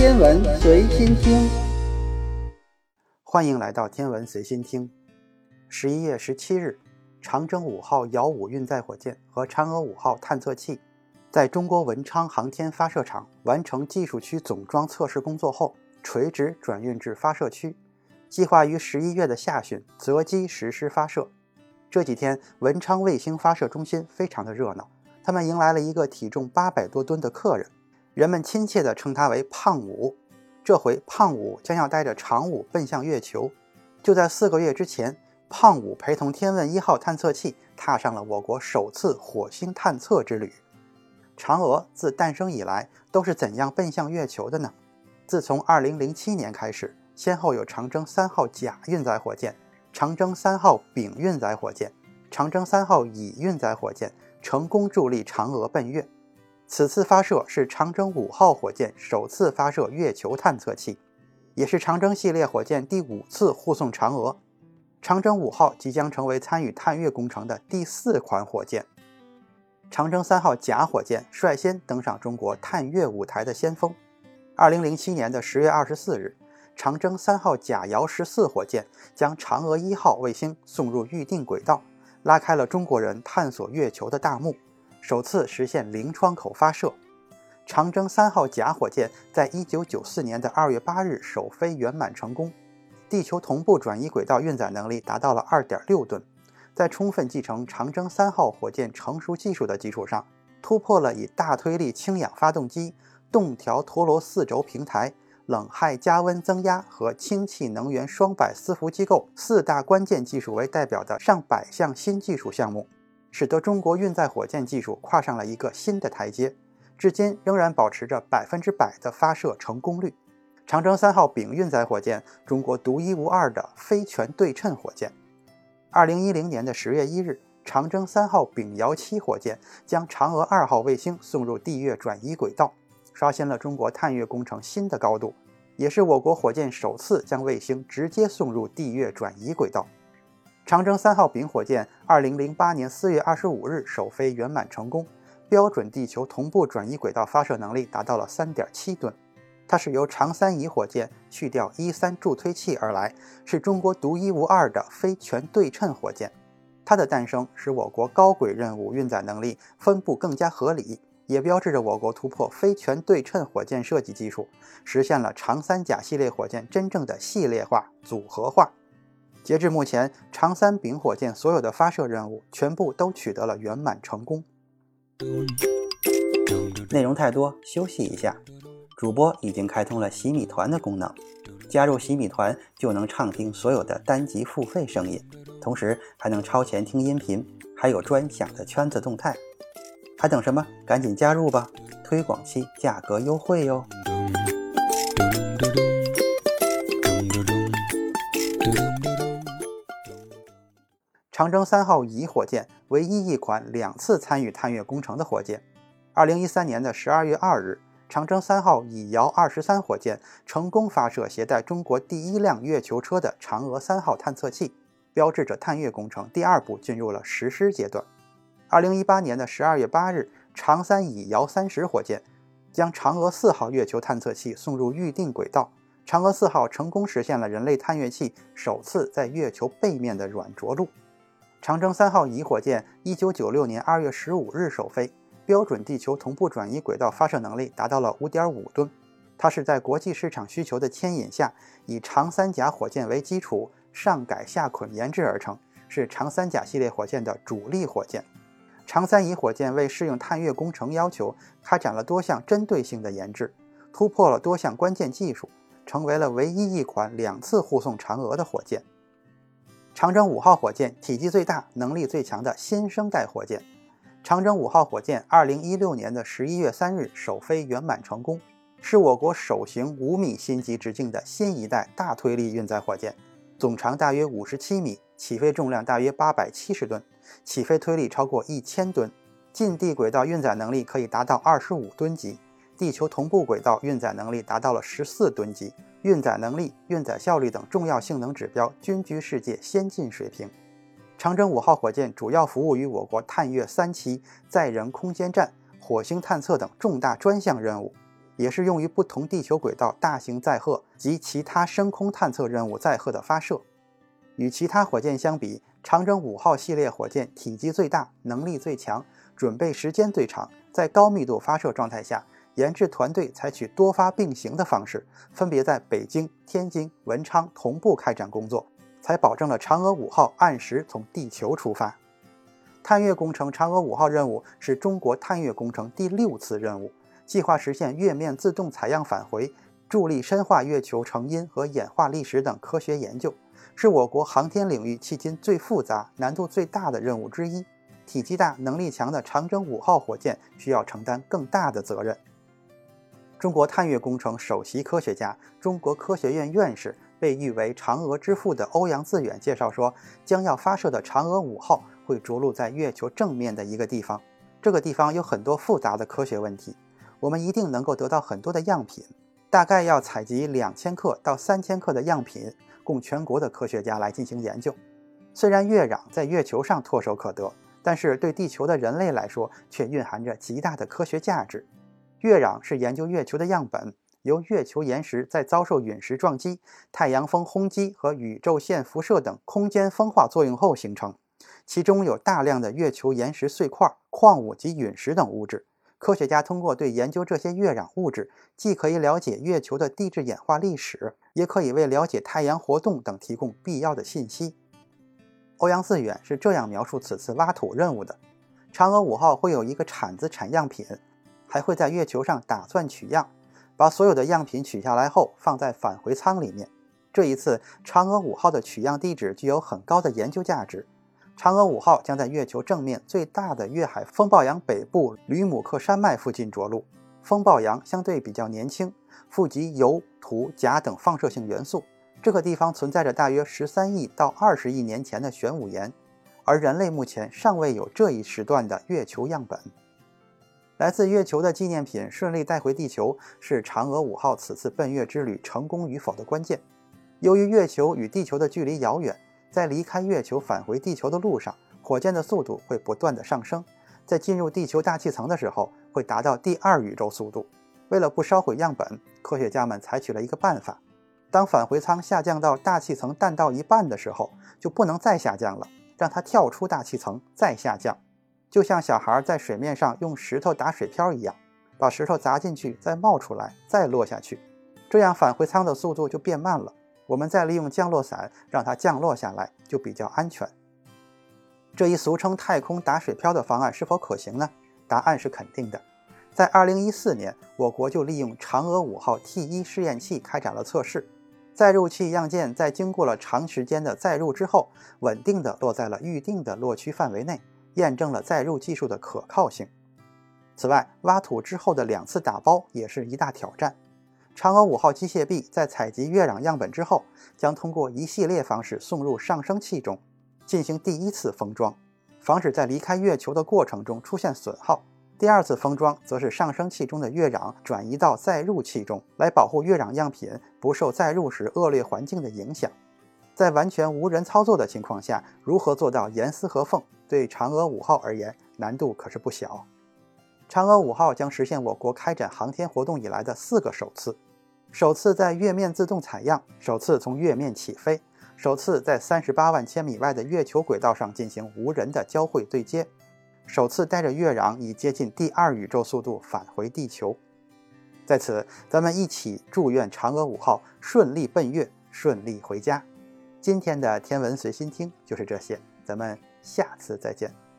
天文随心听，欢迎来到天文随心听。十一月十七日，长征五号遥五运载火箭和嫦娥五号探测器在中国文昌航天发射场完成技术区总装测试工作后，垂直转运至发射区，计划于十一月的下旬择机实施发射。这几天，文昌卫星发射中心非常的热闹，他们迎来了一个体重八百多吨的客人。人们亲切地称他为“胖五”。这回胖五将要带着长五奔向月球。就在四个月之前，胖五陪同天问一号探测器踏上了我国首次火星探测之旅。嫦娥自诞生以来都是怎样奔向月球的呢？自从2007年开始，先后有长征三号甲运载火箭、长征三号丙运载火箭、长征三号乙运载火箭成功助力嫦娥奔月。此次发射是长征五号火箭首次发射月球探测器，也是长征系列火箭第五次护送嫦娥。长征五号即将成为参与探月工程的第四款火箭。长征三号甲火箭率先登上中国探月舞台的先锋。二零零七年的十月二十四日，长征三号甲遥十四火箭将嫦娥一号卫星送入预定轨道，拉开了中国人探索月球的大幕。首次实现零窗口发射，长征三号甲火箭在一九九四年的二月八日首飞圆满成功，地球同步转移轨道运载能力达到了二点六吨，在充分继承长征三号火箭成熟技术的基础上，突破了以大推力氢氧发动机、动调陀螺四轴平台、冷氦加温增压和氢气能源双摆伺服机构四大关键技术为代表的上百项新技术项目。使得中国运载火箭技术跨上了一个新的台阶，至今仍然保持着百分之百的发射成功率。长征三号丙运载火箭，中国独一无二的非全对称火箭。二零一零年的十月一日，长征三号丙遥七火箭将嫦娥二号卫星送入地月转移轨道，刷新了中国探月工程新的高度，也是我国火箭首次将卫星直接送入地月转移轨道。长征三号丙火箭，二零零八年四月二十五日首飞圆满成功，标准地球同步转移轨道发射能力达到了三点七吨。它是由长三乙火箭去掉一三助推器而来，是中国独一无二的非全对称火箭。它的诞生使我国高轨任务运载能力分布更加合理，也标志着我国突破非全对称火箭设计技术，实现了长三甲系列火箭真正的系列化、组合化。截至目前，长三丙火箭所有的发射任务全部都取得了圆满成功。内容太多，休息一下。主播已经开通了洗米团的功能，加入洗米团就能畅听所有的单集付费声音，同时还能超前听音频，还有专享的圈子动态。还等什么？赶紧加入吧！推广期价格优惠哟。长征三号乙火箭唯一一款两次参与探月工程的火箭。二零一三年的十二月二日，长征三号乙遥二十三火箭成功发射携带中国第一辆月球车的嫦娥三号探测器，标志着探月工程第二步进入了实施阶段。二零一八年的十二月八日，长三乙遥三十火箭将嫦娥四号月球探测器送入预定轨道，嫦娥四号成功实现了人类探月器首次在月球背面的软着陆。长征三号乙火箭，一九九六年二月十五日首飞，标准地球同步转移轨道发射能力达到了五点五吨。它是在国际市场需求的牵引下，以长三甲火箭为基础，上改下捆研制而成，是长三甲系列火箭的主力火箭。长三乙火箭为适应探月工程要求，开展了多项针对性的研制，突破了多项关键技术，成为了唯一一款两次护送嫦娥的火箭。长征五号火箭体积最大、能力最强的新生代火箭。长征五号火箭二零一六年的十一月三日首飞圆满成功，是我国首型五米心级直径的新一代大推力运载火箭，总长大约五十七米，起飞重量大约八百七十吨，起飞推力超过一千吨，近地轨道运载能力可以达到二十五吨级，地球同步轨道运载能力达到了十四吨级。运载能力、运载效率等重要性能指标均居世界先进水平。长征五号火箭主要服务于我国探月三期、载人空间站、火星探测等重大专项任务，也是用于不同地球轨道大型载荷及其他深空探测任务载荷的发射。与其他火箭相比，长征五号系列火箭体积最大，能力最强，准备时间最长。在高密度发射状态下，研制团队采取多发并行的方式，分别在北京、天津、文昌同步开展工作，才保证了嫦娥五号按时从地球出发。探月工程嫦娥五号任务是中国探月工程第六次任务，计划实现月面自动采样返回，助力深化月球成因和演化历史等科学研究，是我国航天领域迄今最复杂、难度最大的任务之一。体积大、能力强的长征五号火箭需要承担更大的责任。中国探月工程首席科学家、中国科学院院士。被誉为“嫦娥之父”的欧阳自远介绍说，将要发射的嫦娥五号会着陆在月球正面的一个地方。这个地方有很多复杂的科学问题，我们一定能够得到很多的样品，大概要采集两千克到三千克的样品，供全国的科学家来进行研究。虽然月壤在月球上唾手可得，但是对地球的人类来说，却蕴含着极大的科学价值。月壤是研究月球的样本。由月球岩石在遭受陨石撞击、太阳风轰击和宇宙线辐射等空间风化作用后形成，其中有大量的月球岩石碎块、矿物及陨石等物质。科学家通过对研究这些月壤物质，既可以了解月球的地质演化历史，也可以为了解太阳活动等提供必要的信息。欧阳自远是这样描述此次挖土任务的：嫦娥五号会有一个铲子产样品，还会在月球上打钻取样。把所有的样品取下来后，放在返回舱里面。这一次，嫦娥五号的取样地址具有很高的研究价值。嫦娥五号将在月球正面最大的月海风暴洋北部吕姆克山脉附近着陆。风暴洋相对比较年轻，富集铀、土、钾等放射性元素。这个地方存在着大约十三亿到二十亿年前的玄武岩，而人类目前尚未有这一时段的月球样本。来自月球的纪念品顺利带回地球，是嫦娥五号此次奔月之旅成功与否的关键。由于月球与地球的距离遥远，在离开月球返回地球的路上，火箭的速度会不断的上升，在进入地球大气层的时候，会达到第二宇宙速度。为了不烧毁样本，科学家们采取了一个办法：当返回舱下降到大气层淡到一半的时候，就不能再下降了，让它跳出大气层再下降。就像小孩在水面上用石头打水漂一样，把石头砸进去，再冒出来，再落下去，这样返回舱的速度就变慢了。我们再利用降落伞让它降落下来，就比较安全。这一俗称“太空打水漂”的方案是否可行呢？答案是肯定的。在2014年，我国就利用嫦娥五号 T1 试验器开展了测试，载入器样件在经过了长时间的载入之后，稳定地落在了预定的落区范围内。验证了载入技术的可靠性。此外，挖土之后的两次打包也是一大挑战。嫦娥五号机械臂在采集月壤样本之后，将通过一系列方式送入上升器中，进行第一次封装，防止在离开月球的过程中出现损耗。第二次封装则是上升器中的月壤转移到载入器中，来保护月壤样品不受载入时恶劣环境的影响。在完全无人操作的情况下，如何做到严丝合缝？对嫦娥五号而言，难度可是不小。嫦娥五号将实现我国开展航天活动以来的四个首次：首次在月面自动采样，首次从月面起飞，首次在三十八万千米外的月球轨道上进行无人的交会对接，首次带着月壤以接近第二宇宙速度返回地球。在此，咱们一起祝愿嫦娥五号顺利奔月，顺利回家。今天的天文随心听就是这些，咱们下次再见。